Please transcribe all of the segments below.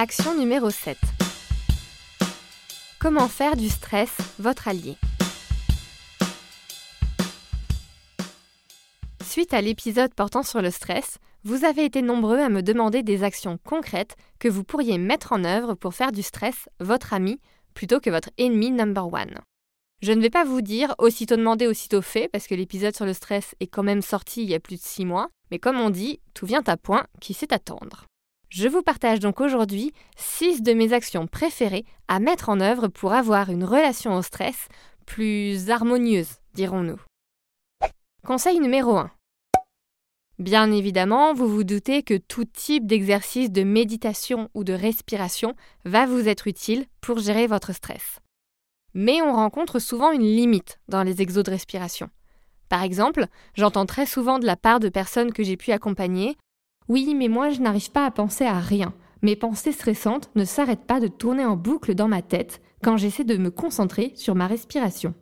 Action numéro 7. Comment faire du stress votre allié? Suite à l'épisode portant sur le stress, vous avez été nombreux à me demander des actions concrètes que vous pourriez mettre en œuvre pour faire du stress votre ami plutôt que votre ennemi number one. Je ne vais pas vous dire aussitôt demandé, aussitôt fait, parce que l'épisode sur le stress est quand même sorti il y a plus de six mois, mais comme on dit, tout vient à point, qui sait attendre. Je vous partage donc aujourd'hui 6 de mes actions préférées à mettre en œuvre pour avoir une relation au stress plus harmonieuse, dirons-nous. Conseil numéro 1. Bien évidemment, vous vous doutez que tout type d'exercice de méditation ou de respiration va vous être utile pour gérer votre stress. Mais on rencontre souvent une limite dans les exos de respiration. Par exemple, j'entends très souvent de la part de personnes que j'ai pu accompagner Oui, mais moi je n'arrive pas à penser à rien. Mes pensées stressantes ne s'arrêtent pas de tourner en boucle dans ma tête quand j'essaie de me concentrer sur ma respiration.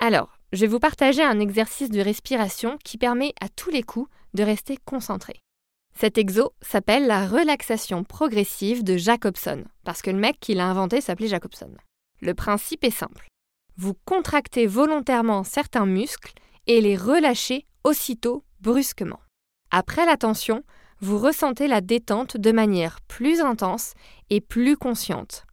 Alors, je vais vous partager un exercice de respiration qui permet à tous les coups de rester concentré. Cet exo s'appelle la relaxation progressive de Jacobson, parce que le mec qui l'a inventé s'appelait Jacobson. Le principe est simple. Vous contractez volontairement certains muscles et les relâchez aussitôt brusquement. Après la tension, vous ressentez la détente de manière plus intense et plus consciente.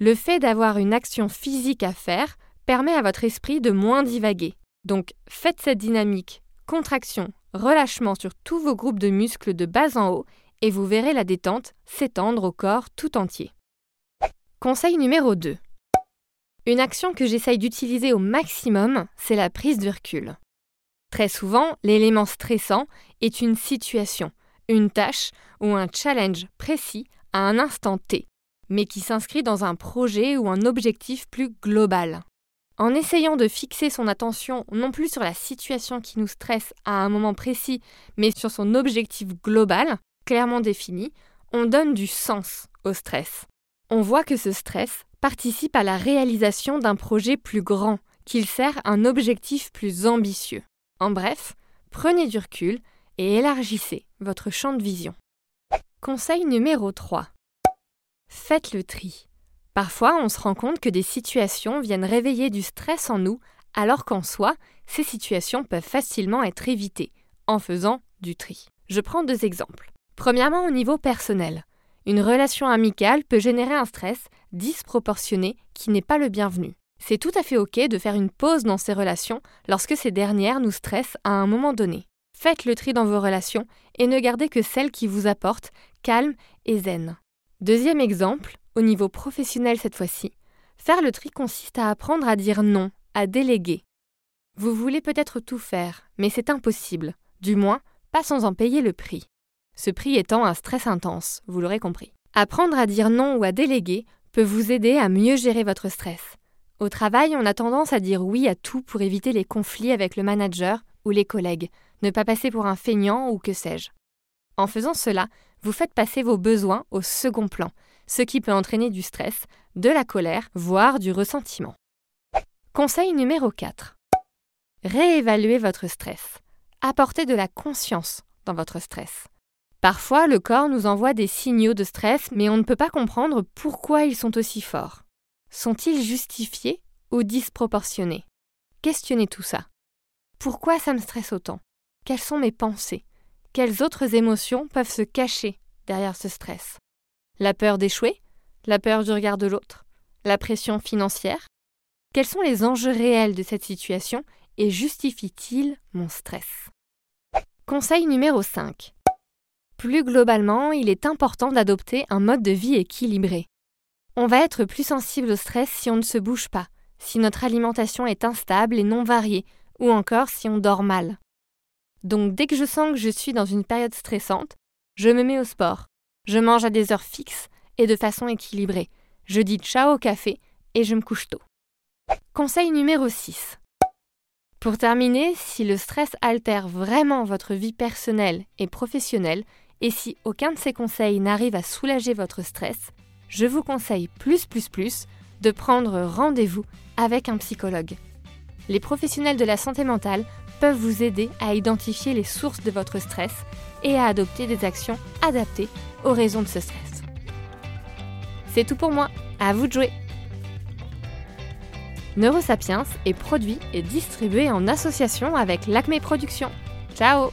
Le fait d'avoir une action physique à faire permet à votre esprit de moins divaguer. Donc faites cette dynamique, contraction, relâchement sur tous vos groupes de muscles de bas en haut et vous verrez la détente s'étendre au corps tout entier. Conseil numéro 2. Une action que j'essaye d'utiliser au maximum, c'est la prise de recul. Très souvent, l'élément stressant est une situation, une tâche ou un challenge précis à un instant T, mais qui s'inscrit dans un projet ou un objectif plus global. En essayant de fixer son attention non plus sur la situation qui nous stresse à un moment précis, mais sur son objectif global, clairement défini, on donne du sens au stress. On voit que ce stress participe à la réalisation d'un projet plus grand, qu'il sert un objectif plus ambitieux. En bref, prenez du recul et élargissez votre champ de vision. Conseil numéro 3. Faites le tri. Parfois, on se rend compte que des situations viennent réveiller du stress en nous, alors qu'en soi, ces situations peuvent facilement être évitées en faisant du tri. Je prends deux exemples. Premièrement, au niveau personnel. Une relation amicale peut générer un stress disproportionné qui n'est pas le bienvenu. C'est tout à fait OK de faire une pause dans ces relations lorsque ces dernières nous stressent à un moment donné. Faites le tri dans vos relations et ne gardez que celles qui vous apportent calme et zen. Deuxième exemple, au niveau professionnel cette fois-ci, faire le tri consiste à apprendre à dire non, à déléguer. Vous voulez peut-être tout faire, mais c'est impossible, du moins pas sans en payer le prix. Ce prix étant un stress intense, vous l'aurez compris. Apprendre à dire non ou à déléguer peut vous aider à mieux gérer votre stress. Au travail, on a tendance à dire oui à tout pour éviter les conflits avec le manager ou les collègues, ne pas passer pour un feignant ou que sais-je. En faisant cela, vous faites passer vos besoins au second plan, ce qui peut entraîner du stress, de la colère, voire du ressentiment. Conseil numéro 4. Réévaluez votre stress. Apportez de la conscience dans votre stress. Parfois, le corps nous envoie des signaux de stress, mais on ne peut pas comprendre pourquoi ils sont aussi forts. Sont-ils justifiés ou disproportionnés? Questionnez tout ça. Pourquoi ça me stresse autant? Quelles sont mes pensées? Quelles autres émotions peuvent se cacher derrière ce stress? La peur d'échouer? La peur du regard de l'autre? La pression financière? Quels sont les enjeux réels de cette situation et justifient-ils mon stress? Conseil numéro 5. Plus globalement, il est important d'adopter un mode de vie équilibré. On va être plus sensible au stress si on ne se bouge pas, si notre alimentation est instable et non variée, ou encore si on dort mal. Donc dès que je sens que je suis dans une période stressante, je me mets au sport. Je mange à des heures fixes et de façon équilibrée. Je dis ciao au café et je me couche tôt. Conseil numéro 6. Pour terminer, si le stress altère vraiment votre vie personnelle et professionnelle, et si aucun de ces conseils n'arrive à soulager votre stress, je vous conseille plus plus plus de prendre rendez-vous avec un psychologue. Les professionnels de la santé mentale peuvent vous aider à identifier les sources de votre stress et à adopter des actions adaptées aux raisons de ce stress. C'est tout pour moi, à vous de jouer Neurosapiens est produit et distribué en association avec l'Acme Productions. Ciao